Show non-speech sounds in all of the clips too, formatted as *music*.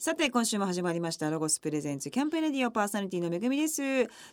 さて今週も始まりましたロゴスプレゼンツキャンペーンレディオパーソナリティのめぐみです。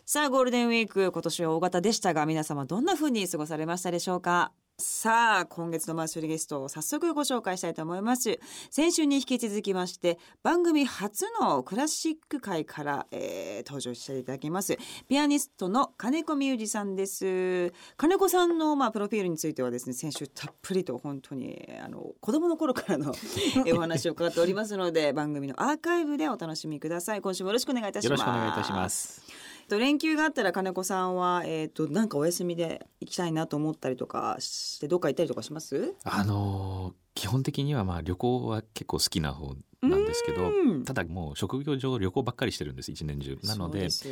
さあゴールデンウィーク今年は大型でしたが皆様どんな風に過ごされましたでしょうか？さあ今月のマンスリーゲストを早速ご紹介したいと思います。先週に引き続きまして番組初のクラシック界から、えー登場していただきます。ピアニストの金子美裕二さんです。金子さんのまあプロフィールについてはですね先週たっぷりと本当にあの子供の頃からの *laughs* えお話を伺っておりますので番組のアーカイブでお楽しみください。今週もよろしくお願いいたします。よろしくお願いいたします。と連休があったら金子さんはえっ、となんかお休みで行きたいなと思ったりとかしてどっか行ったりとかします？あのー基本的にはまあ旅行は結構好きな方なんですけどうん。ただもう職業上旅行ばっかりしてるんです一年中。なのでちょ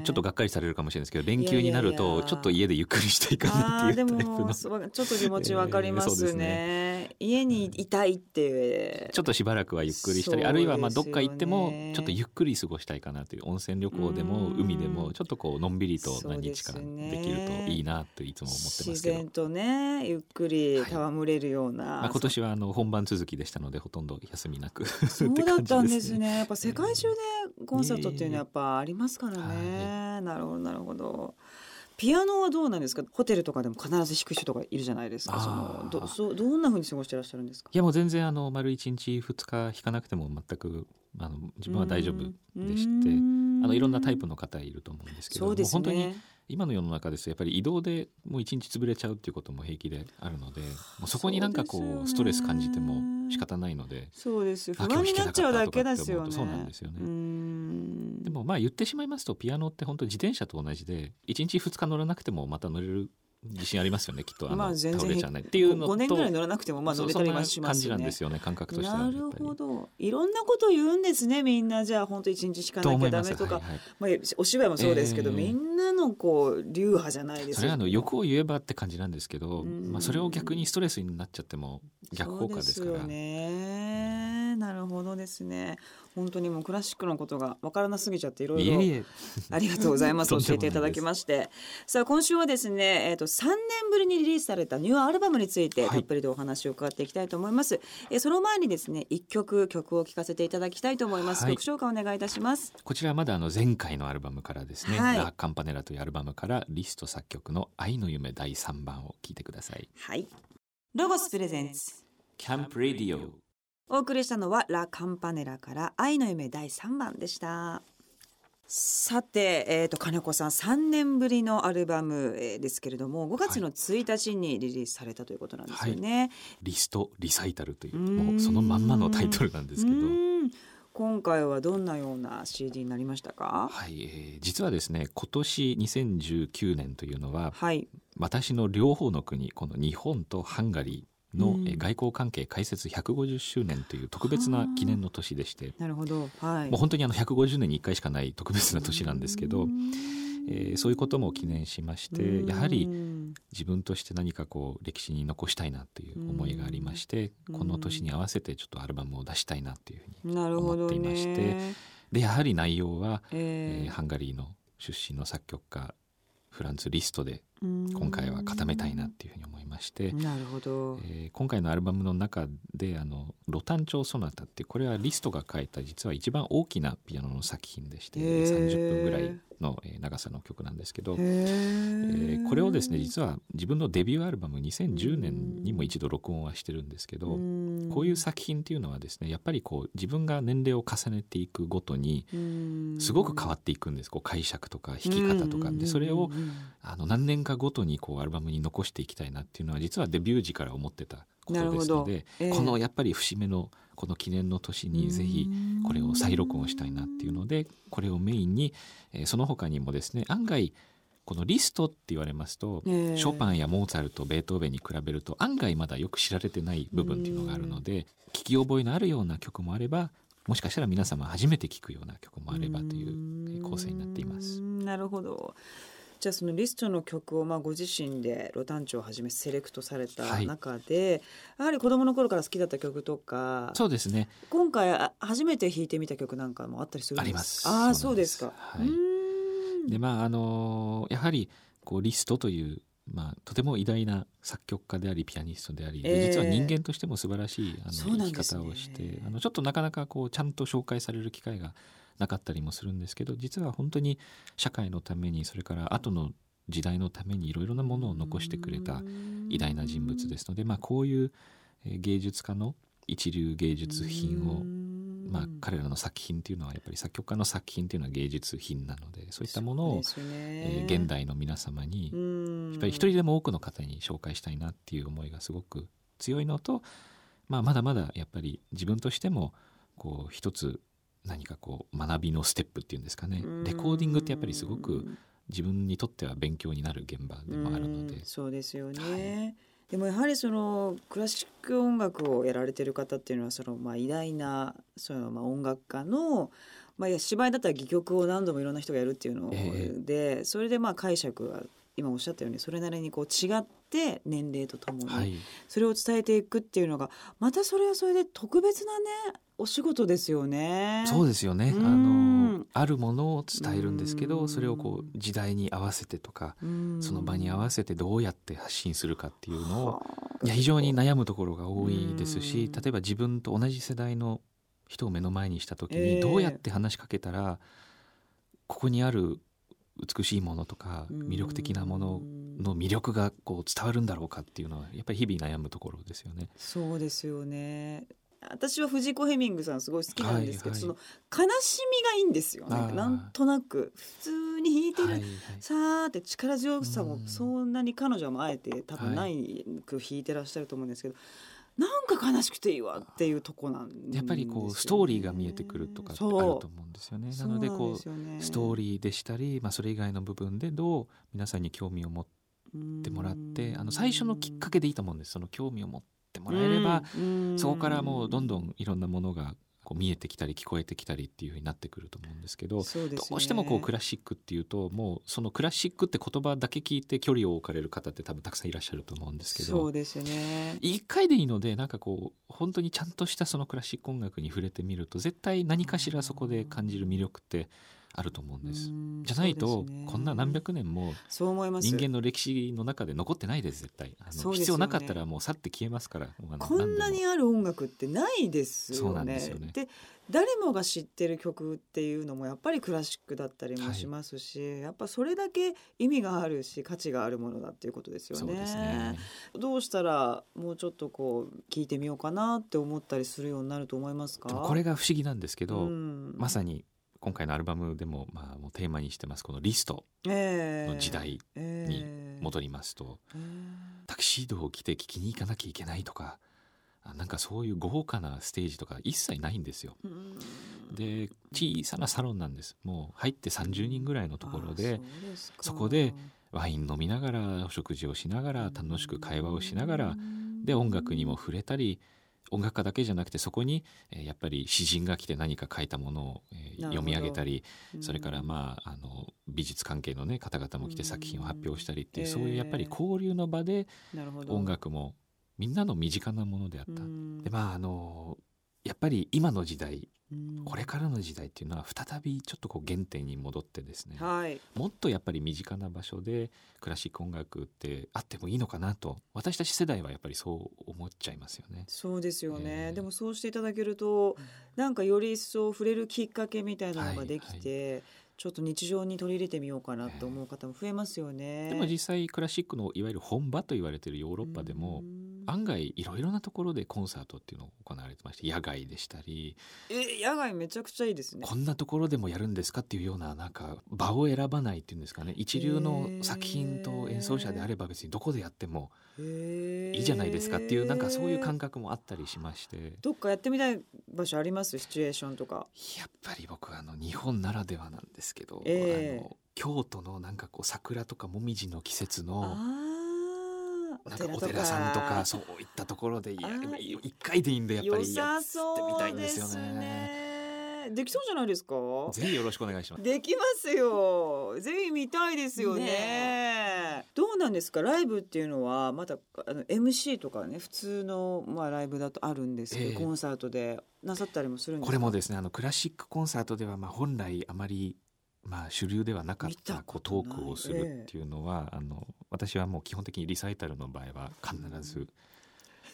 っとがっかりされるかもしれないですけど連休になるとちょっと家でゆっくりしたいかなっていうタイプの。ちょっと気持ちわかりますね。ね家にいたいってちょっとしばらくはゆっくりしたり、そうあるいはまあどっか行ってもね。ちょっとゆっくり過ごしたいかなという温泉旅行でもうん。海でもちょっとこうのんびりと何日かねできるといいなといつも思ってますけど、自然とねゆっくり戯れるような、まあ、今年はあの本番続きでしたのでほとんど休みなく *laughs* そうだったんですね。やっぱ世界中でコンサートっていうのはやっぱありますからね。なるほどなるほど。ピアノはどうなんですか？ホテルとかでも必ず弾く人とかいるじゃないですか。そのどそうどんな風に過ごしてらっしゃるんですか？いやもう全然あの丸1日2日弾かなくても全くあの自分は大丈夫でしてあのいろんなタイプの方いると思うんですけどそうですもう本当にね。今の世の中ですとやっぱり移動でもう1日潰れちゃうっていうことも平気であるのでもうそこになんかこそうねうストレス感じても仕方ないのでそうです。不あ安になっちゃうだけですよね。そうなんですよねでもまあ言ってしまいますとピアノって本当自転車と同じで1日2日乗らなくてもまた乗れる自信ありますよねきっとあの、まあ全然倒っていうのと5年ぐらい乗らなくてもまあ乗れたりはしますよね感じなんで。すよね感覚としてはなるほど。いろんなこと言うんですね。みんなじゃあ本当一日しかなきゃダメとか。はいはいまあ、お芝居もそうですけど、ええみんなのこう流派じゃないですそれはあの欲を言えばって感じなんですけど、うんまあ、それを逆にストレスになっちゃっても逆効果ですからそうですよねなるほどですね。本当にもうクラシックのことがわからなすぎちゃっていろいろいえいえ。*laughs* ありがとうございま *laughs* す。教えていただきまして。さあ今週はですね、えー、と3年ぶりにリリースされたニューアルバムについてはい。たっぷりとお話を伺っていきたいと思います、えーその前にですね一曲曲を聴かせていただきたいと思います、はい。曲紹介お願いいたします。こちらはまだあの前回のアルバムからですね「はい。ラ・カンパネラ」というアルバムからリスト作曲の「愛の夢第3番」を聴いてください。はい。ロゴスプレゼンツ。キャンプ・ラディオお送りしたのはラ・カンパネラから愛の夢第3番でした。さて、えー、と金子さん3年ぶりのアルバム、えーですけれども5月の1日にリリースされたということなんですよね。リスト・リサイタルというもうそのまんまのタイトルなんですけど。今回はどんなような CD になりましたか？はい、えー実はですね今年2019年というのははい。私の両方の国この日本とハンガリーの、外交関係開設150周年という特別な記念の年でして。なるほど。はい。もう本当にあの150年に1回しかない特別な年なんですけど、えーそういうことも記念しましてやはりうん自分として何かこう歴史に残したいなという思いがありましてうん。この年に合わせてちょっとアルバムを出したいなっていうふうに思っていましてね。でやはり内容は、ええーハンガリーの出身の作曲家フランツ・リストでー今回は固めたいなっていうふうに思いまして、なるほど。えー今回のアルバムの中であの「ロタン調ソナタ」ってこれはリストが書いた実は一番大きなピアノの作品でしてへー。30分ぐらいのえー長さの曲なんですけど、へえーーこれをですね実は自分のデビューアルバム2010年にも一度録音はしてるんですけど、ん。こういう作品っていうのはですねやっぱりこう自分が年齢を重ねていくごとにすごく変わっていくんです。こう解釈とか弾き方とか。でそれをあの何年かごとにこうアルバムに残していきたいなっていうのは実はデビュー時から思ってたことですので、ええ。このやっぱり節目のこの記念の年にぜひこれを再録音したいなっていうのでこれをメインに、えーその他にもですね案外このリストって言われますと、ええ。ショパンやモーツァルトベートーベンに比べると案外まだよく知られてない部分っていうのがあるので聞き覚えのあるような曲もあればもしかしたら皆様初めて聞くような曲もあればというえー構成になっています。うんなるほどじゃあそのリストの曲をまあご自身でロタンチをはじめセレクトされたはい。中で、やはり子供の頃から好きだった曲とかそうですね。今回あ初めて弾いてみた曲なんかもあったりするんですあります。ああそううです。すか、はい。でまああのやはりこうリストというまあ、とても偉大な作曲家でありピアニストであり、ええ実は人間としても素晴らしいあの生き方をして、あのちょっとなかなかこうちゃんと紹介される機会がなかったりもするんですけど実は本当に社会のためにそれから後の時代のためにいろいろなものを残してくれた偉大な人物ですので、まあ、こういうえー芸術家の一流芸術品を、まあ、彼らの作品っていうのはやっぱり作曲家の作品っていうのは芸術品なのでそういったものを、ね。えー現代の皆様にうん。やっぱり一人でも多くの方に紹介したいなっていう思いがすごく強いのと、まあ、まだまだやっぱり自分としてもこう一つ何かこう学びのステップっていうんですかね。レコーディングってやっぱりすごく自分にとっては勉強になる現場でもあるので。うんそうですよね、はい。でもやはりそのクラシック音楽をやられてる方っていうのはそのまあ偉大なそのまあ音楽家のまあ芝居だったら戯曲を何度もいろんな人がやるっていうのえで、それでまあ解釈が今おっしゃったようにそれなりにこう違って年齢とともに、はい。それを伝えていくっていうのがまたそれはそれで特別なねお仕事ですよね。そうですよね。あうん。のあるものを伝えるんですけうん。どそれをこう時代に合わせてとかうん。その場に合わせてどうやって発信するかっていうのをはあ。いや非常に悩むところが多いですしうん。例えば自分と同じ世代の人を目の前にした時ええ。にどうやって話しかけたらここにある美しいものとかうん。魅力的なものの魅力がこう伝わるんだろうかっていうのはやっぱり日々悩むところですよね。そうですよね。私は藤子ヘミングさんすごい好きなんですけど、はいその悲しみがいいんですよなんとなく普通に弾いてる、はいはい。さーって力強さもうん。そんなに彼女もあえて多分ないく弾いてらっしゃると思うんですけど、なんか悲しくていいわっていうとこなんですよね。やっぱりこうストーリーが見えてくるとかあると思うんですよね。なのでこうストーリリーでしたり、まあ、それ以外の部分でどう皆さんに興味を持ってもらってあの最初のきっかけでいいと思うんです。その興味を持ってもらえれば、そこからもうどんどんいろんなものがこう見えてきたり聞こえてきたりっていうふうになってくると思うんですけどねどうしてもこうクラシックっていうともうそのクラシックって言葉だけ聞いて距離を置かれる方って多分たくさんいらっしゃると思うんですけどそうですよね。一回でいいのでなんかこう本当にちゃんとしたそのクラシック音楽に触れてみると絶対何かしらそこで感じる魅力ってあると思うんです。うんじゃないとね。こんな何百年もそう思います。人間の歴史の中で残ってないです絶対。あのね。必要なかったらもう去って消えますから。こんなにある音楽ってないですよね。でね。で誰もが知ってる曲っていうのもやっぱりクラシックだったりもしますし、やっぱそれだけ意味があるし価値があるものだっていうことですよね。どうしたらもうちょっとこう聞いてみようかなって思ったりするようになると思いますか？これが不思議なんですけど、うん。まさに今回のアルバムでも,、まあ、もうテーマにしてますこのリストええ。の時代に戻りますと、えタキシードを着て聴きに行かなきゃいけないとかあなんかそういう豪華なステージとか一切ないんですよ。で小さなサロンなんです。もう入って30人ぐらいのところでそこでワイン飲みながらお食事をしながら楽しく会話をしながらで音楽にも触れたり音楽家だけじゃなくてそこに、えーやっぱり詩人が来て何か書いたものを、えー読み上げたりうん。それからまああの美術関係の、ね、方々も来て作品を発表したりっていううんそういうやっぱり交流の場で音楽もみんなの身近なものであった。うん。でまああのやっぱり今の時代うん。これからの時代っていうのは再びちょっとこう原点に戻ってですねはい。もっとやっぱり身近な場所でクラシック音楽ってあってもいいのかなと私たち世代はやっぱりそう思っちゃいますよね。そうですよね、ええ。でもそうしていただけるとなんかより一層触れるきっかけみたいなのができて、ちょっと日常に取り入れてみようかなと思う方も増えますよね。でも実際クラシックのいわゆる本場と言われているヨーロッパでも案外いろいろなところでコンサートっていうのを行われてまして野外でしたりえ野外めちゃくちゃいいですね。こんなところでもやるんですかっていうようななんか場を選ばないっていうんですかね一流の作品と演奏者であれば別にどこでやってもいいじゃないですかっていうなんかそういう感覚もあったりしまして。どっかやってみたい場所あります？シチュエーションとか。やっぱり僕はあの日本ならではなんですけど、ええ。あの京都のなんかこう桜とかもみじの季節のなんかお寺さんとかそういったところでいや一回でいいんでやっぱ良りやさってみたいんですよね。ね。できそうじゃないですか？ぜひよろしくお願いします。できますよ。ぜひ見たいですよね。ねどうなんですか？ライブっていうのはまたあの MC とかね普通のまあライブだとあるんですけど、ええコンサートでなさったりもするんですか？これもですねあのクラシックコンサートではまあ本来あままりまあ主流ではなかっ見たたこうトークをするっていうのは、あの私はもう基本的にリサイタルの場合は必ず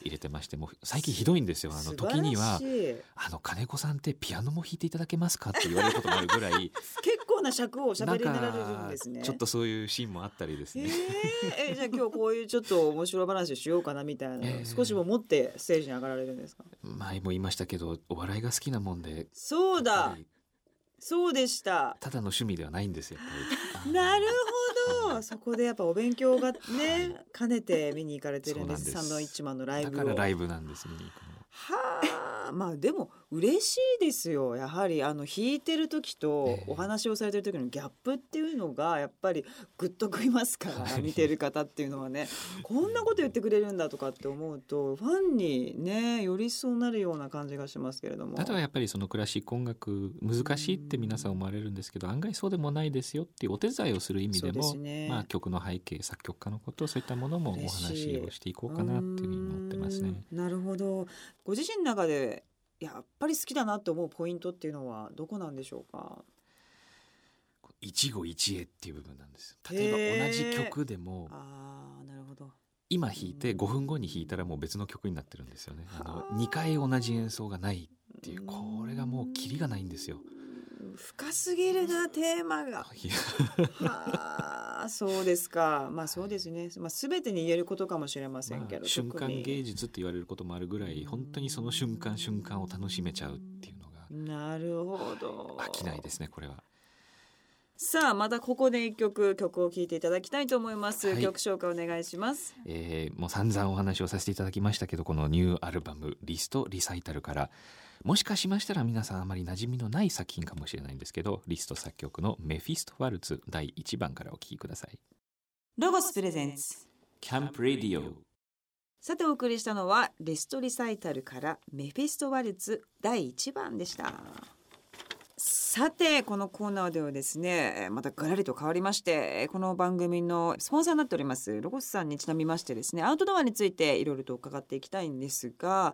入れてましてもう最近ひどいんですよ。あの時には「あの金子さんってピアノも弾いていただけますか?」って言われることもあるぐらい *laughs* 結構な尺をおしゃべりになられるんですね。ちょっとそういうシーンもあったりですね、えー、えじゃあ今日こういうちょっと面白い話しようかなみたいな、*laughs* えー、少しも持ってステージに上がられるんですか？前も言いましたけどお笑いが好きなもんでそうだ。そうでした。ただの趣味ではないんですよなるほどそこでやっぱお勉強がね *laughs* 兼ねて見に行かれてるんです。サンドイッチマンのライブだからライブなんです見に行くのはあまあでも嬉しいですよ。やはりあの弾いてる時とお話をされてる時のギャップっていうのがやっぱりグッとくりますから見てる方っていうのはね。こんなこと言ってくれるんだとかって思うとファンにねよりそうなるような感じがしますけれども。だからやっぱりそのクラシック音楽難しいって皆さん思われるんですけど案外そうでもないですよっていうお手伝いをする意味でも、ね、まあ、曲の背景作曲家のことそういったものもお話をしていこうかなっていうふうに思ってますね。なるほどご自身の中でやっぱり好きだなって思うポイントっていうのはどこなんでしょうか？一期一会っていう部分なんです例えば同じ曲でもあなるほど。今弾いて5分後に弾いたらもう別の曲になってるんですよね。あの2回同じ演奏がないっていうこれがもうキリがないんですよ深すぎるなテーマが。はあそうですか。まあそうですね、まあ、全てに言えることかもしれませんけど、まあ、瞬間芸術って言われることもあるぐらい本当にその瞬間瞬間を楽しめちゃうっていうのがなるほど。飽きないですねこれは。さあまたここで一曲曲を聴いていただきたいと思います、はい、曲紹介お願いします、えー、もう散々お話をさせていただきましたけどこのニューアルバムリストリサイタルから。もしかしましたら皆さんあまり馴染みのない作品かもしれないんですけどリスト作曲のメフィストワルツ第1番からお聴きください。ロゴスプレゼンツ。キャンプレディオさてお送りしたのはリストリサイタルからメフィストワルツ第1番でしたさてこのコーナーではですねまたガラリと変わりましてこの番組のスポンサーになっておりますロゴスさんにちなみましてですねアウトドアについていろいろと伺っていきたいんですが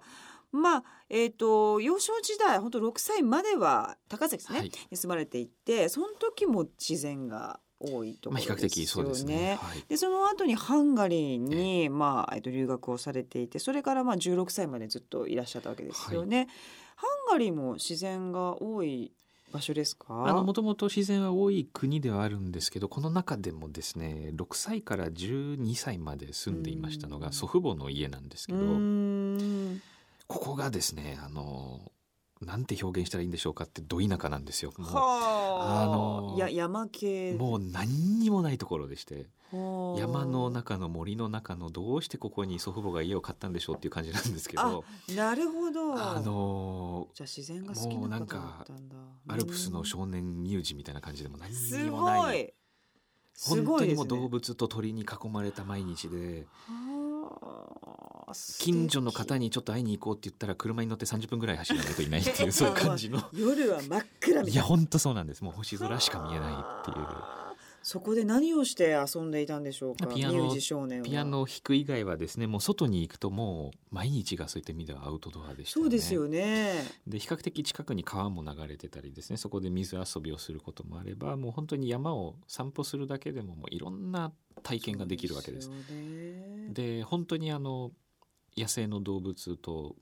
まあえーと、幼少時代本当6歳までは高崎ですね、はい、に住まれていてその時も自然が多いところですよね。まあ、比較的そうですね。はい、でその後にハンガリーに、まあえっと留学をされていてそれからまあ16歳までずっといらっしゃったわけですよね。はい、ハンガリーも自然が多い場所ですか？あのもともと自然は多い国ではあるんですけどこの中でもですね6歳から12歳まで住んでいましたのが祖父母の家なんですけどここがですねあのなんて表現したらいいんでしょうかってど田舎なんですよ。もうあ。のや山系。もう何にもないところでして山の中の森の中のどうしてここに祖父母が家を買ったんでしょうっていう感じなんですけどなるほど。あのじゃあ自然が好きな方だったんだ。アルプスの少年乳児みたいな感じでも何にもない。本当にもう動物と鳥に囲まれた毎日で。近所の方にちょっと会いに行こうって言ったら車に乗って30分ぐらい走らないといないっていう *laughs* そういう感じの。夜は真っ暗いや本当そうなんです。もう星空しか見えないっていう。そこで何をして遊んでいたんでしょうか？ピアノピアノを弾く以外はですねもう外に行くともう毎日がそういった意味ではアウトドアでした、ね、そうですよね。で比較的近くに川も流れてたりですねそこで水遊びをすることもあればもう本当に山を散歩するだけでももういろんな体験ができるわけです。で、ね、本当にあの野生の動物と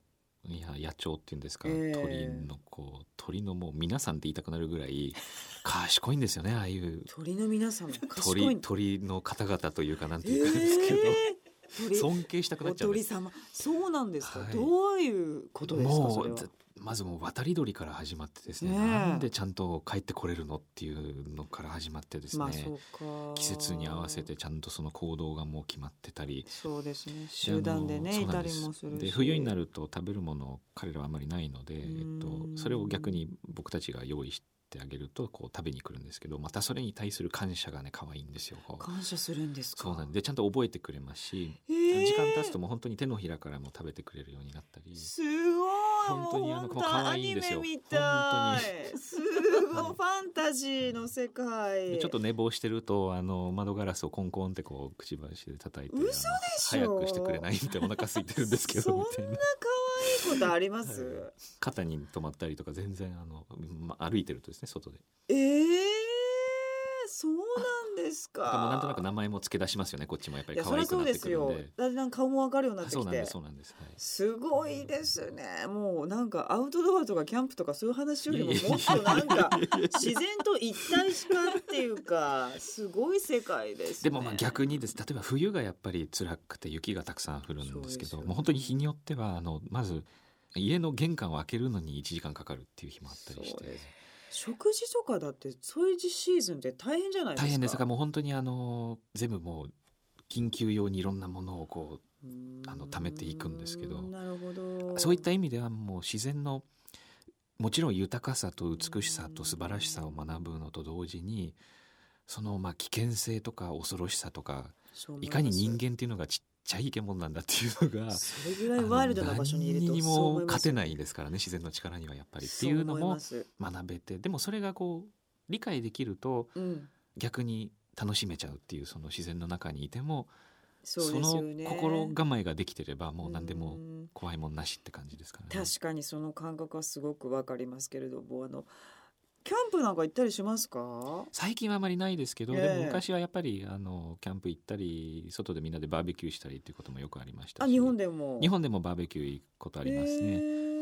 いや野鳥っていうんですか、えー、鳥のこう鳥のもう皆さんって言いたくなるぐらい *laughs* 賢いんですよねああいう。鳥の皆さん鳥鳥の方々というかなんていうかですけど。えー尊敬したくなっちゃう鳥様。そうなんですか、はい、どういうことですかそれは。まずもう渡り鳥から始まってですね、ね、なんでちゃんと帰ってこれるのっていうのから始まってですね、まあ、季節に合わせてちゃんとその行動がもう決まってたり。そうですね。集団でねいたりもするで冬になると食べるもの彼らはあまりないので、えっと、それを逆に僕たちが用意してってあげるとこう食べに来るんですけどまたそれに対する感謝がね可愛いんですよ感謝するんですそうなんでちゃんと覚えてくれますし、えー、時間経つともう本当に手のひらからも食べてくれるようになったり。すごい本当にあの可愛いんですよ。本当にすごいファンタジーの世界。ちょっと寝坊してるとあの窓ガラスをコンコンってこうくちばしで叩いて嘘でしょ。早くしてくれないみたいなお腹空いてるんですけどみたいな。いことあります、はい、肩に止まったりとか全然あの、ま、歩いてるとですね外で。ええー、そうなんですか。もうなんとなく名前も付け出しますよねこっちもやっぱり可愛くなってくるんでそうですよ。だんだん顔もわかるようになってきてそうなんです。そうなんです、はい、すごいですね。もうなんかアウトドアとかキャンプとかそういう話よりももっとなんか自然と一体しかっていうかすごい世界です、ね。でもまあ逆にです例えば冬がやっぱり辛くて雪がたくさん降るんですけそうねどもう本当に日によってはあのまず家の玄関を開けるのに1時間かかるっていう日もあったりして食事とかだってそういうシーズンって大変じゃないですか？大変ですだからもう本当にあの全部もう緊急用にいろんなものをこうあの貯めていくんですけどなるほど。うそういった意味ではもう自然のもちろん豊かさと美しさと素晴らしさを学ぶのと同時にそのまあ危険性とか恐ろしさとかいかに人間っていうのがちっちゃい生き物なんだっていうのがそれぐらいワイルドな場所にいるとにも勝てないですからね自然の力にはやっぱりっていうのも学べてでもそれがこう理解できるとうん、逆に楽しめちゃうっていうその自然の中にいてもその。心構えができてればもう何でもうん怖いもんなしって感じですからね。確かにその感覚はすごくわかりますけれどもあのキャンプなんか行ったりしますか？最近はあまりないですけど、ええ。でも昔はやっぱりあのキャンプ行ったり外でみんなでバーベキューしたりっていうこともよくありましたしあ日本でも。日本でもバーベキュー行くことありますね。へ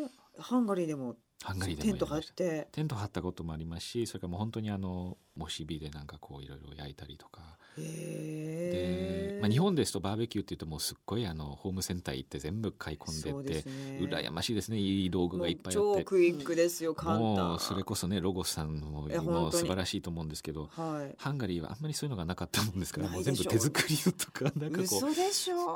ーハンガリーでもハンガリーでテント張って。テント張ったこともありますしそれからもう本当にあのモシビでなんかこういろいろ焼いたりとか。で、まあ、日本ですとバーベキューっていうともうすっごいあのホームセンター行って全部買い込んでってね。羨ましいですね。いい道具がいっぱいあって。超クイックですよ簡単もうそれこそねロゴスさんもも素晴らしいと思うんですけどはい。ハンガリーはあんまりそういうのがなかったもんですからもう全部手作りのとかなんかこ嘘う。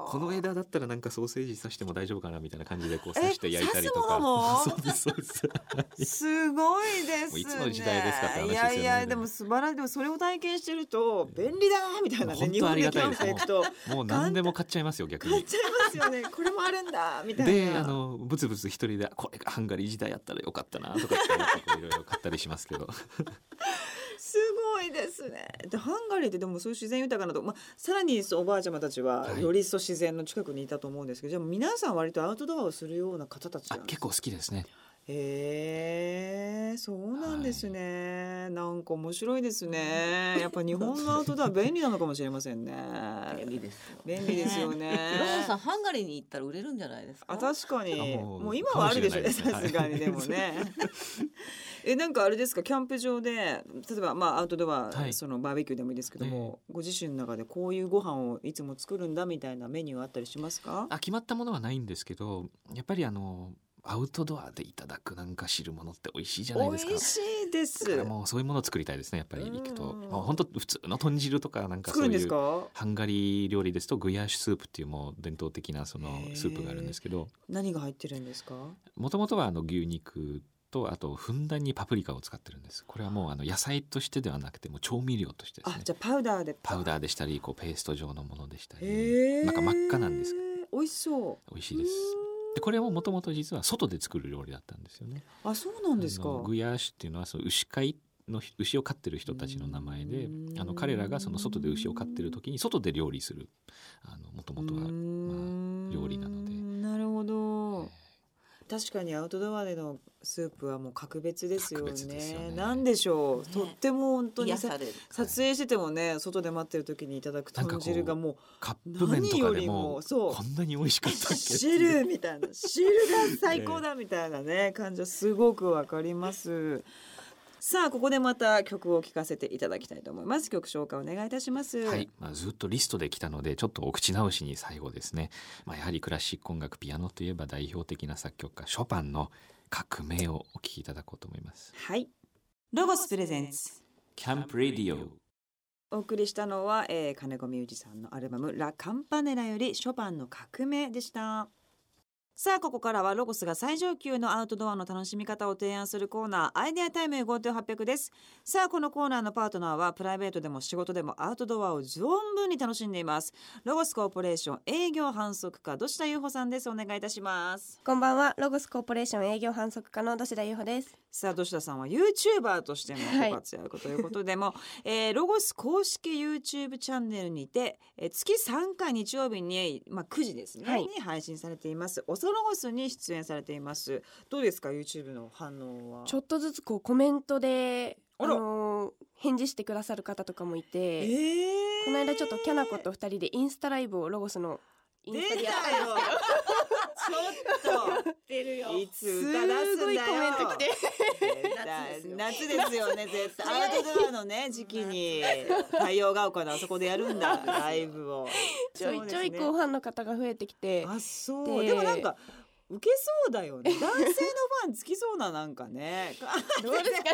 この枝だったらなんかソーセージ刺しても大丈夫かなみたいな感じでこうえ刺して焼いたりとか。*laughs* そうですそうです *laughs* すごいですね。いつの時代ですかね。いやいやでも。素晴らしい。でもそれを体験してると便利だなみたいなね日本でキャンプ行くともう何でも買っちゃいますよ逆に。買っちゃいますよね。これもあるんだみたいな。であのブツブツ一人でこれがハンガリー時代やったらよかったなとかいろいろ買ったりしますけど。すごいですね。でハンガリーってでもそういう自然豊かなとこ、まあ、さらにおばあちゃまたちははい。より一層自然の近くにいたと思うんですけど、じゃあ皆さん割とアウトドアをするような方たち結構好きですねへえそうなんですね、なんか面白いですね。やっぱ日本のアウトドア便利なのかもしれませんね。便利ですよ。便利ですよね。ローさんハンガリーに行ったら売れるんじゃないですか？あ確かに。あもうもう今はあるでしょ。うさすがにでもね。*laughs* えなんかあれですか？キャンプ場で例えばまあアウトドア、はい。そのバーベキューでもいいですけども、ご自身の中でこういうご飯をいつも作るんだみたいなメニューあったりしますか？あ決まったものはないんですけどやっぱりあのアウトドアでいただくなんか汁物って美味しいじゃないですか。美味しいです。もうそういうものを作りたいですねやっぱり行くと。うんもう本当普通の豚汁とかなんかそういうか？ハンガリー料理ですとグヤーシュスープっていうもう伝統的なそのスープがあるんですけど。何が入ってるんですか？もともとはあの牛肉とあとふんだんにパプリカを使ってるんです。これはもうあの野菜としてではなくてもう調味料としてですね。あじゃあパウダーでパウダーでしたりこうペースト状のものでしたり。なんか真っ赤なんです美味しそう。美味しいですでこれももともと実は外で作る料理だったんですよね。あそうなんですか。グヤーシュっていうのはその牛飼いの牛を飼ってる人たちの名前でうん。あの彼らがその外で牛を飼ってる時に外で料理するあのもともとはうーん料理なので確かにアウトドアでのスープはもう格別ですよね。よね。なんでしょう、ねとっても本当に。撮影しててもね外で待ってる時にいただく豚汁がもカップ麺とかで何よりももそう。こんなに美味しかったっけう。汁みたいな。汁が最高だみたいなね *laughs* 感じはすごくわかりますさあここでまた曲を聴かせていただきたいと思います。曲紹介お願いいたします。はい、まあ、ずっとリストで来たのでちょっとお口直しに最後ですね、まあ、やはりクラシック音楽ピアノといえば代表的な作曲家ショパンの革命をお聴きいただこうと思います。はい。ロゴスプレゼンツ。キャンプレディオお送りしたのは、えー、金子ミュージさんのアルバム「ラ・カンパネラ」よりショパンの革命でしたさあここからはロゴスが最上級のアウトドアの楽しみ方を提案するコーナーアイデアタイム GoTo800 です。さあこのコーナーのパートナーはプライベートでも仕事でもアウトドアを存分に楽しんでいます。ロゴスコーポレーション営業販促課土下優穂さんです。お願いいたします。こんばんは、ロゴスコーポレーション営業販促課の土田優穂です。さあ土下さんは YouTuber としてもはい。ご活躍ということでも、*laughs* えーロゴス公式 YouTube チャンネルにて、えー月3回日曜日に、まあ、9時ですね、はい。に配信されています。オソロゴスに出演されています。どうですか？YouTube の反応は。ちょっとずつこうコメントで、あらのー返事してくださる方とかもいて、えー。この間ちょっとキャナコと二人でインスタライブをロゴスのイン出スタでやったよちょっと出るよ。いつ歌出すんだよ。すごいコメント来て。絶対夏ですよね絶対。アウトドアのね時期に太陽が丘のあそこでやるんだ。*laughs* ライブを。ちょいちょいそうですねこうファンの方が増えてきて。あそう。ででもなんか受けそうだよね。*laughs* 男性のファンつきそうななんかね。*laughs* どうですか？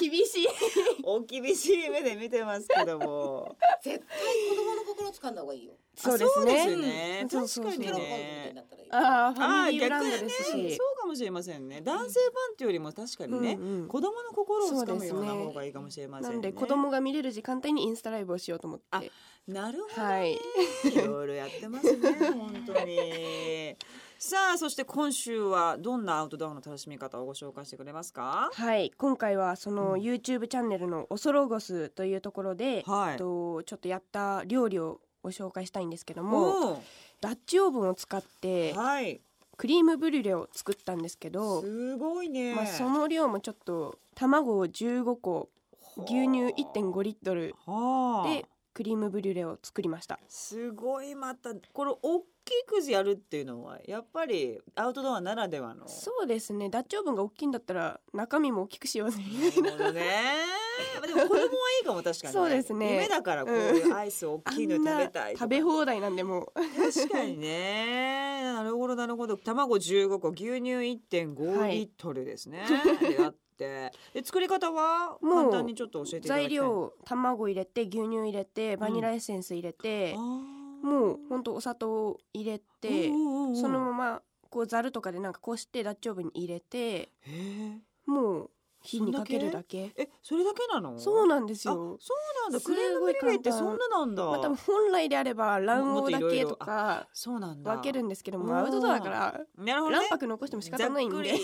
厳しい。*laughs* お厳しい目で見てますけども。絶対子供の心掴んだ方がいいよ。そうですね。あそうですね。確かにね。ああファああミリーブラン逆にねドですし、そうかもしれませんね。男性ファンっていうよりも確かにね、うんうん。子供の心をつかむような方がいいかもしれませんね。なんで子供が見れる時間帯にインスタライブをしようと思って。なるほど、はい。いろいろやってますね本当にさあそして今週はどんなアウトドアの楽しみ方をご紹介してくれますか？はい今回はそのうん。YouTube チャンネルのオソロゴスというところで、はい。とちょっとやった料理をご紹介したいんですけどもおダッチオーブンを使っーてはい。クリームブリュレを作ったんですけど、すごいね、まあ、その量もちょっと卵を15個牛乳1.5リットルはあ。でクリームブリュレを作りました。すごいまたこれ大きくやるっていうのはやっぱりアウトドアならではの。そうですね。ダッチオーブンが大きいんだったら中身も大きくしようぜなるほどね。*laughs* まあでも子供はいいかも確かに、そうですね。夢だからこういうアイス大きいの食べたい食べ放題なんでも。う確かにね。なるほどなるほど。卵15個、牛乳1.5はいリットルですね。であって、で作り方はもう簡単にちょっと教えていただきたい。材料卵入れて牛乳入れてバニラエッセンス入れて、あーもうほんとお砂糖入れて、うんうんうんそのままこうざるとかでなんかこうしてダッチオーブンに入れて。もう火にかけるだけえ、それだけなの？そうなんですあ、よそうなんだ。クレームブリュレってそんななんだ。まあ、多分本来であれば卵黄だけとかそうなんだ。分けるんですけどうんもアウトドアだから。卵白残しても仕方ないんで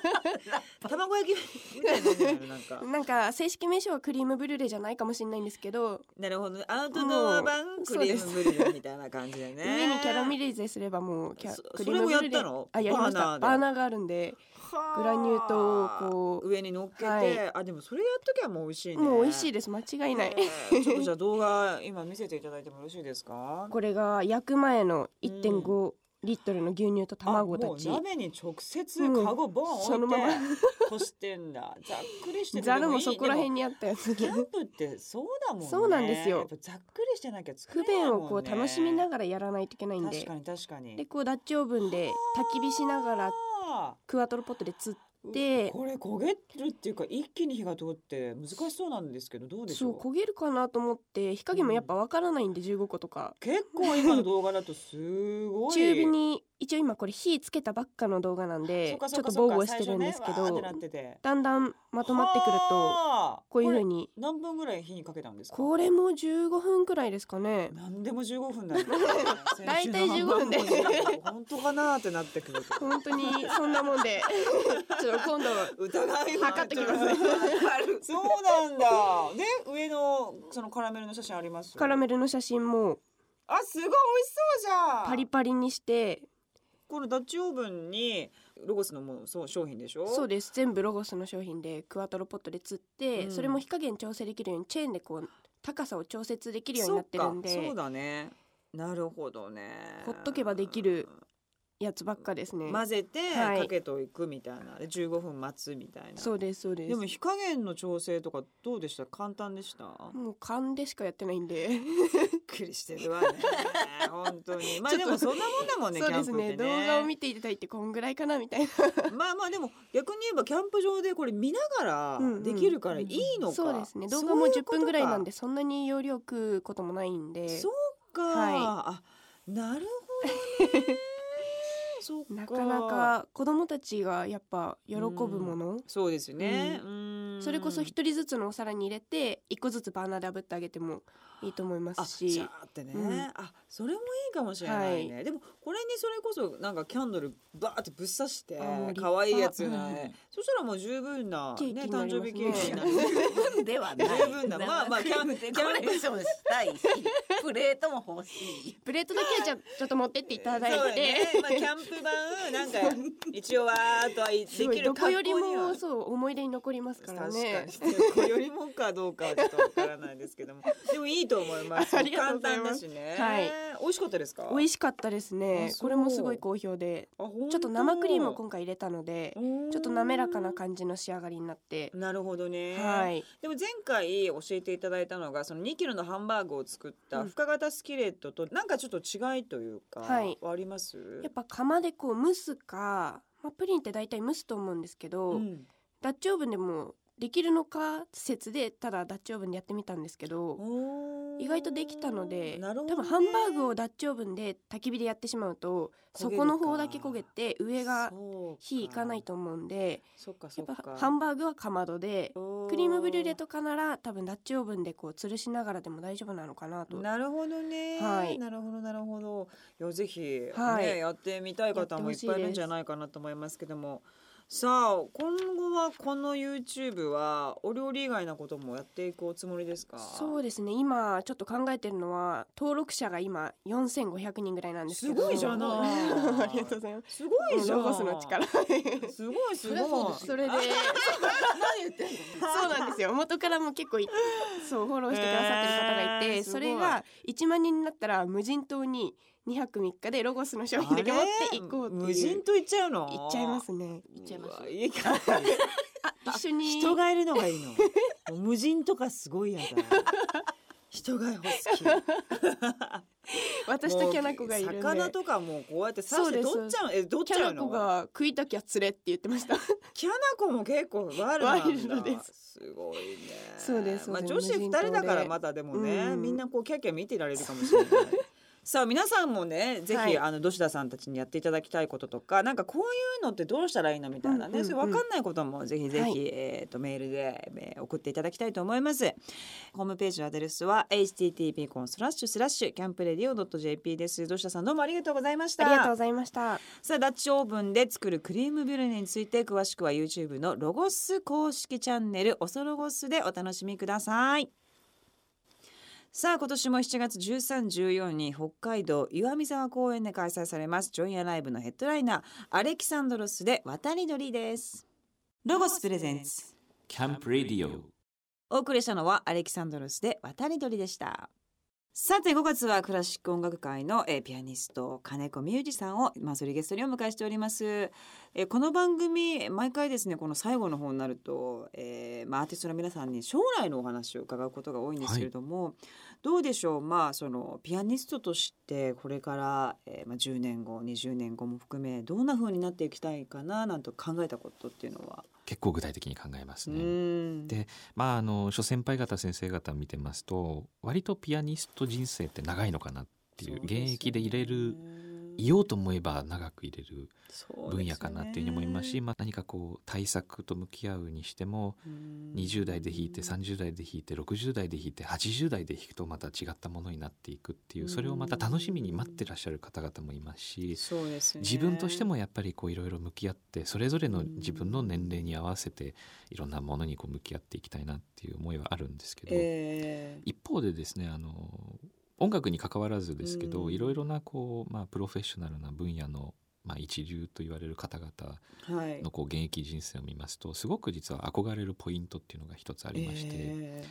*laughs* 卵焼きみたいにななんか。なんか正式名称はクリームブリュレじゃないかもしれないんですけど、なるほど。アウトドア版クリームブリュレみたいな感じでね。上にキャラメリゼすればもうキャそクリームブリュレそれもやったの？あやりましたバーナーでバーナーがあるんではあグラニュー糖をこう上に乗っけて、はいあでもそれやっときゃもう美味しいね。もう美味しいでです間違いない、ちょっとじゃあ動画今見せていただいてもよろしいですか？これが焼く前の1.5リットルの牛乳と卵たち鍋に直接うんカゴボン置いてそのままこしてんだ。*laughs* ざっくりしててざるもそこら辺でにあったやつもキャンプってそうだもんね。そうなんですよざっくりしてなきゃ作不れないね。便をこう楽しみながらやらないといけないんで確かに確かに。でこうダッチオーブンで焚き火しながらあクワトロポットで釣ってーこれ焦げるっていうか一気に火が通って難しそうなんですけどどうでしそょう？う焦げるかなと思って火加減もやっぱわからないんで15個とか。結構今の動画だとすごい。*laughs* 中火に一応今これ火つけたばっかの動画なんでちょっと防護してるんですけどねだんだんまとまってくるとはあ。こういう風れに何分ぐらい火にかけたんですか？これも15分くらいですかね。何でも15分だね *laughs* 大体15分で。本当かなってなってくる。と本当にそんなもんで。*laughs* ちょっと今度疑いは測ってきます。そうなんだ。で上のそのカラメルの写真あります？カラメルの写真もあすごい美味しそうじゃん。パリパリにしてこのダッチオーブンにロゴスのもうそう商品でしょ？そうです。全部ロゴスの商品でクワトロポットで釣って、うん。それも火加減調整できるようにチェーンでこう高さを調節できるようになってるんで。そうか。そうだね。なるほどね。ほっとけばできるやつばっかですね。混ぜてはい。かけといくみたいな。で15分待つみたいな。そうですそうです。でも火加減の調整とかどうでした？簡単でした？もう勘でしかやってないんで。びっくりしてるわね。*laughs* 本当に。*laughs* まあでもそんなもんだもんねそうですキャンプってね。動画を見ていただいてこんぐらいかなみたいな。まあまあでも逆に言えばキャンプ場でこれ見ながらできるからいいのか、そうですね。動画も10分ぐらいなんででそんなに容量食うこともないんで。そうか、はい。あなるほどね *laughs* なかなか子供たちがやっぱ喜ぶもの、そうですよね、うん。それこそ一人ずつのお皿に入れて一個ずつバーナーで炙ってあげてもいいと思いまあすし。シャーってね、うん。あそれもいいかもしれないね、でもこれにそれこそなんかキャンドルバーってぶっ刺して可愛いやつうね。ん、そしたらもう十分なねね。誕生日ケーキになる。*laughs* ではな。い十分だまあまあキャンデコレーションしたいしプレートも欲しい。*laughs* プレートだけはじゃあちょっと持ってっていただいて、まあキャンプ版なんか一応わーっとはできるすごいどこより格好にはもそう思思い出に残りますからね。確かに。こよりもかどうかはちょっとわからないですけども。でもいいと思います。*laughs* 簡単だしね、はい美味しかったですか？美味しかったですね。これもすごい好評で。ちょっと生クリームを今回入れたのでちちょっと滑らかな感じの仕上がりになって。なるほどね、はい。でも前回教えていただいたのがその2キロのハンバーグを作ったうん。深型スキレットとなんかちょっと違いというか、はい。あります？やっぱ釜でこう蒸すか、まあ、プリンって大体蒸すと思うんですけど、うん。ダッチオーブンでもできるのか説でただダッチオーブンでやってみたんですけど意外とできたので、ね。多分ハンバーグをダッチオーブンで焚き火でやってしまうとそ焦げるか。この方だけ焦げて上が火いかないと思うんでやっぱハンバーグはかまどでククリームブリュレとかなら多分ダッチオーブンでこう吊るしながらでも大丈夫なのかなと。なるほどね、はい。なるほどなるほど。いやぜひ、はい。ねやってみたい方もいっぱいいるんじゃないかなと思いますけどもさあ今後はこの YouTube はお料理以外なこともやっていくおつもりですか？そうですね。今ちょっと考えてるのは登録者が今4500人ぐらいなんですけど。すごいじゃない。*laughs* ありがとうございます。すごいじゃん。ロゴスの力。すごいすごい。それで何言ってんのそうなんですよ。元からも結構いそうフォローしてくださってる方がいて、えーそれが1万人になったら無人島に2泊3日でロゴスの商品だけ持っていこうっていう。無人島行っちゃうの？行っちゃいますね。行っちゃいます。いいかあ一緒に。人がいるのがいいの。無人とかすごいやだ人が好き私とキャナコがいるんで。魚とかもこうやって刺して取っちゃう。え取っキャナちゃうの？コが食いたきゃ釣れって言ってました。キャナコも結構ワイルドです。すごいね。そうですそうです。まあ女子二人だからまたでもね、うんみんなこうキャッキャ見てられるかもしれない *laughs* さあ皆さんもねぜひ、はい。あの土田さんたちにやっていただきたいこととかなんかこういうのってどうしたらいいのみたいなね、うんうんうん。そういう分かんないこともぜひぜひ、はい。えー、とメールで、えー送っていただきたいと思います。ホームページのアドレスは http コロンスラッシュスラッシュ campradio .jp です。土田さんどうもありがとうございました。ありがとうございました。さあダッチオーブンで作るクリームブリュレについて詳しくは YouTube のロゴス公式チャンネルおそロゴスでお楽しみくださいさあ今年も7月13、14に北海道岩見沢公園で開催されます。ジョイアライブのヘッドライナーアレキサンドロスで渡り鳥です。ロゴスプレゼンツ。キャンプレディオお送りしたのはアレキサンドロスで渡り鳥でしたさて5月はクラシック音楽界の、えーピアニスト金子美二さんをマンスリーゲストにお迎えしております、えーこの番組毎回ですねこの最後の方になると、えーまあ、アーティストの皆さんに将来のお話を伺うことが多いんですけれども、どうでしょう？まあそのピアニストとしてこれから、えーまあ、10年後20年後も含めどんな風になっていきたいかななんと考えたことっていうのは？結構具体的に考えますうね。んでまああの諸先輩方先生方見てますと割とピアニスト人生って長いのかなっていう現役で入れるいようと思えば長く入れる分野かなっていうふうに思いますし、まあ、何かこう対策と向き合うにしても20代で弾いて30代で弾いて60代で弾いて80代で弾くとまた違ったものになっていくっていうそれをまた楽しみに待ってらっしゃる方々もいますしね。自分としてもやっぱりこういろいろ向き合ってそれぞれの自分の年齢に合わせていろんなものにこう向き合っていきたいなっていう思いはあるんですけど、えー一方でですねあの音楽に関わらずですけど、うん。いろいろなこう、まあ、プロフェッショナルな分野の、まあ、一流と言われる方々はい。のこう現役人生を見ますとすごく実は憧れるポイントっていうのが一つありまして、え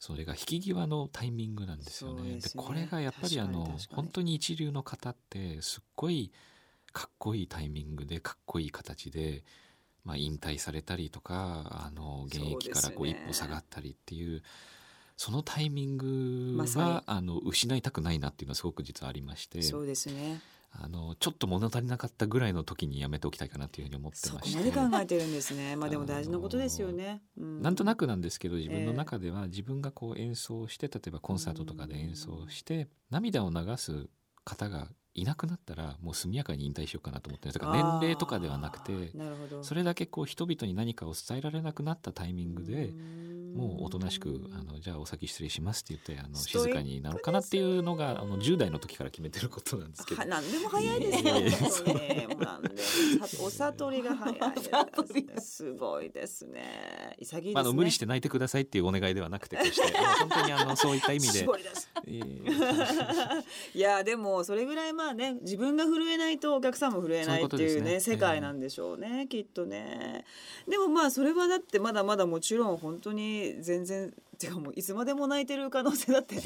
それが引き際のタイミングなんですよね。ですね。これがやっぱりあの本当に一流の方ってすっごいかっこいいタイミングでかっこいい形で、まあ、引退されたりとかあの現役からこう一歩下がったりっていうそのタイミングまさに。は、あの失いたくないなっていうのはすごく実はありましてーそうですね。あのちょっと物足りなかったぐらいの時にやめておきたいかなっていうふうに思ってそこましまで考て。えてるんですね。*laughs* まあでも大事なことですよね、うなんとなくなんですけど自分の中では自分がこう演奏して例えばコンサートとかで演奏して涙を流す方がいなくなったらもう速やかに引退しようかなと思ってるだから年齢とかではなくてなるほど。それだけこう人々に何かを伝えられなくなったタイミングでもうおとなしくあのじゃあお先失礼しますって言ってあの静かになろうかなっていうのがあの10代の時から決めてることなんですけど。は何でも早いですよ。いやいや本当にもう何でもさお悟りが早いです。ごいですね。潔いですね。まあ、あの無理して泣いてくださいっていうお願いではなくて決して。*laughs* 本当にあのそういった意味で。いやでもそれぐらいまあね自分が震えないとお客さんも震えないっていうね。世界なんでしょうね、きっとね。でもまあそれはだってまだまだもちろん本当に全然てかもういつまでも泣いてる可能性だって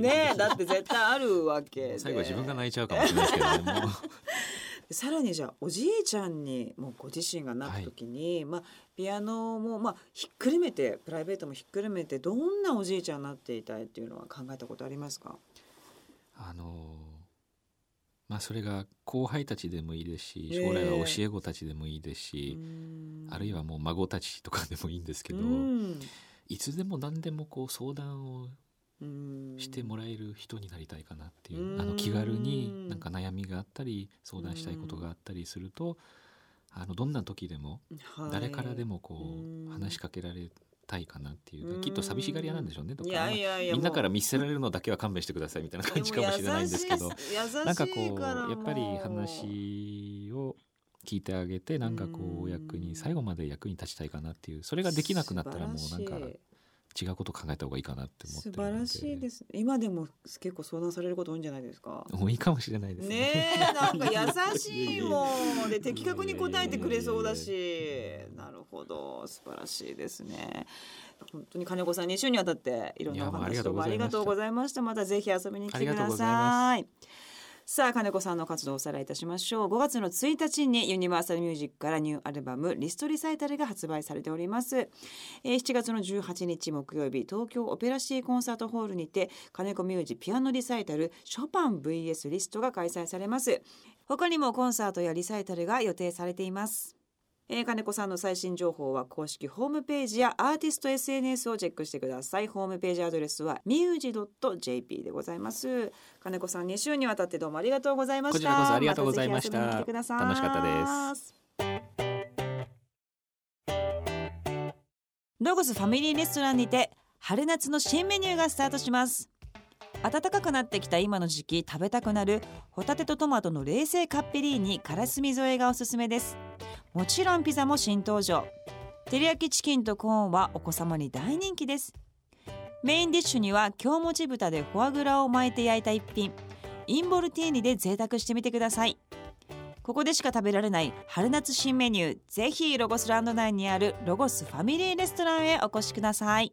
ねだって絶対あるわけ最後自分が泣いちゃうかもしれないですけどもさらにじゃあおじいちゃんにもうご自身がなった時に、まあピアノもまあひっくるめてプライベートもひっくるめてどんなおじいちゃんになっていたいっていうのは考えたことありますかあのまあそれが後輩たちでもいいですし将来は教え子たちでもいいですし、あるいはもう孫たちとかでもいいんですけど、いつでも何でもこう相談をしてもらえる人になりたいかなっていう、うん。あの気軽になんか悩みがあったり相談したいことがあったりすると、あのどんな時でも誰からでもこう話しかけられたいかなっていう、うん。きっと寂しがり屋なんでしょうねとか。みんなから見捨てられるのだけは勘弁してくださいみたいな感じかもしれないんですけどなんかこうやっぱり話を聞いてあげてなんかこう役に最後まで役に立ちたいかなっていうそれができなくなったらもうなんか違うこと考えた方がいいかなって思って素晴らしいです。す今でも結構相談されること多いんじゃないですか？もういいかもしれないですね。ねえなんか *laughs* 優しいもんで的確に答えてくれそうだし。なるほど。素晴らしいですね。本当に金子さん2週にわたっていろんなお話あがとうございました。りがとうございました。またぜひ遊びに来てくださいさあ金子さんの活動をおさらいいたしましょう。5月の1日にユニバーサルミュージックからニューアルバムリストリサイタルが発売されております、えー7月の18日木曜日東京オペラシーコンサートホールにて金子ミュージピアノリサイタルショパン VS リストが開催されます。他にもコンサートやリサイタルが予定されています。えー金子さんの最新情報は公式ホームページやアーティスト SNS をチェックしてください。ホームページアドレスは muse.jp でございます。金子さん2週にわたってどうもありがとうございました。こちらこそありがとうございました。たぜひ遊びに来てください。楽しかったですロゴスファミリーレストランにて春夏の新メニューがスタートします。暖かくなってきた今の時期食べたくなるホタテとトマトの冷製カッペリーニからすみ添えがおすすめですもちろんピザも新登場。照り焼きチキンとコーンはお子様に大人気です。メインディッシュには京もち豚でフォアグラを巻いて焼いた一品。インボルティーニで贅沢してみてください。ここでしか食べられない春夏新メニュー。ぜひロゴスランド内にあるロゴスファミリーレストランへお越しください。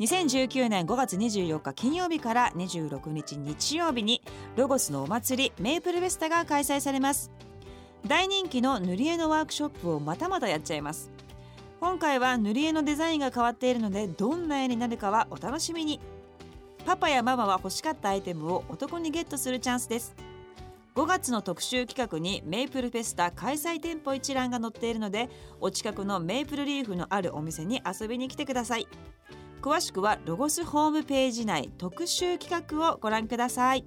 2019年5月24日金曜日から26日日曜日にロゴスのお祭りメイプルフェスタが開催されます。大人気の塗り絵のワークショップをまたまたやっちゃいます。今回は塗り絵のデザインが変わっているのでどんな絵になるかはお楽しみに。パパやママは欲しかったアイテムをお得にゲットするチャンスです。5月の特集企画にメイプルフェスタ開催店舗一覧が載っているのでお近くのメイプルリーフのあるお店に遊びに来てください。詳しくはロゴスホームページ内特集企画をご覧ください。